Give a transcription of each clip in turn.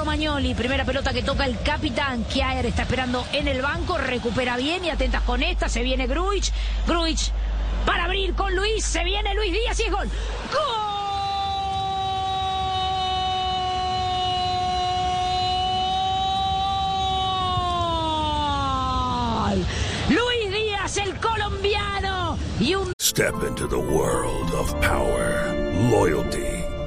Romagnoli, primera pelota que toca el capitán. Kiaer está esperando en el banco, recupera bien y atentas con esta. Se viene Gruich. Gruich para abrir con Luis. Se viene Luis Díaz y es gol. ¡Gol! Luis Díaz, el colombiano. Y un Step into the world of power, loyalty,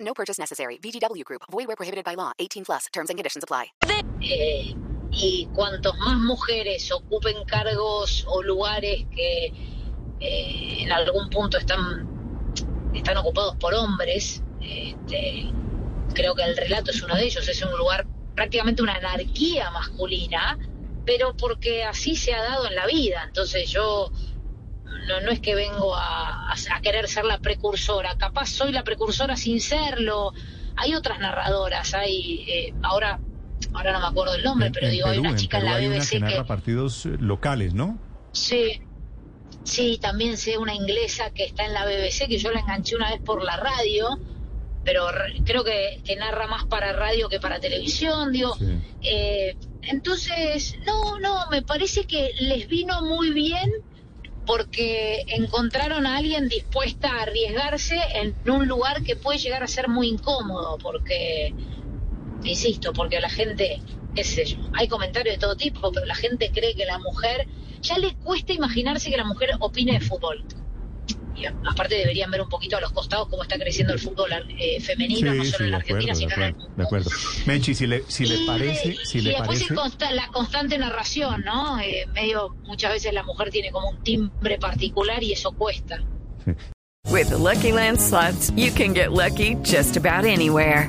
No purchase necessary. VGW Group. Void where prohibited by law. 18 plus. Terms and conditions apply. Y cuantos más mujeres ocupen cargos o lugares que eh, en algún punto están, están ocupados por hombres, este, creo que el relato es uno de ellos, es un lugar prácticamente una anarquía masculina, pero porque así se ha dado en la vida. Entonces yo no, no es que vengo a, querer ser la precursora, capaz soy la precursora sin serlo. Hay otras narradoras, hay eh, ahora ahora no me acuerdo el nombre, En- pero en digo, hay una chica en Perú la hay una BBC que partidos eh, locales, ¿no? sí, sí, también sé una inglesa que está en la BBC que yo la enganché una vez por la radio, pero re- creo que, que narra más para radio que para televisión, digo, Sí. eh, entonces, no, no, me parece que les vino muy bien porque encontraron a alguien dispuesta a arriesgarse en un lugar que puede llegar a ser muy incómodo, porque, insisto, porque la gente, qué sé hay comentarios de todo tipo, pero la gente cree que la mujer, ya le cuesta imaginarse que la mujer opine de fútbol. Y aparte deberían ver un poquito a los costados cómo está creciendo el fútbol eh, femenino, no solo en la acuerdo, Argentina, de sino en el acuerdo, de acuerdo. Menchi, si le, si le y parece, de- si y le después parece, consta- la constante narración, ¿no? Eh, medio, muchas veces la mujer tiene como un timbre particular y eso cuesta. With the Lucky Land slots, you can get lucky just about anywhere.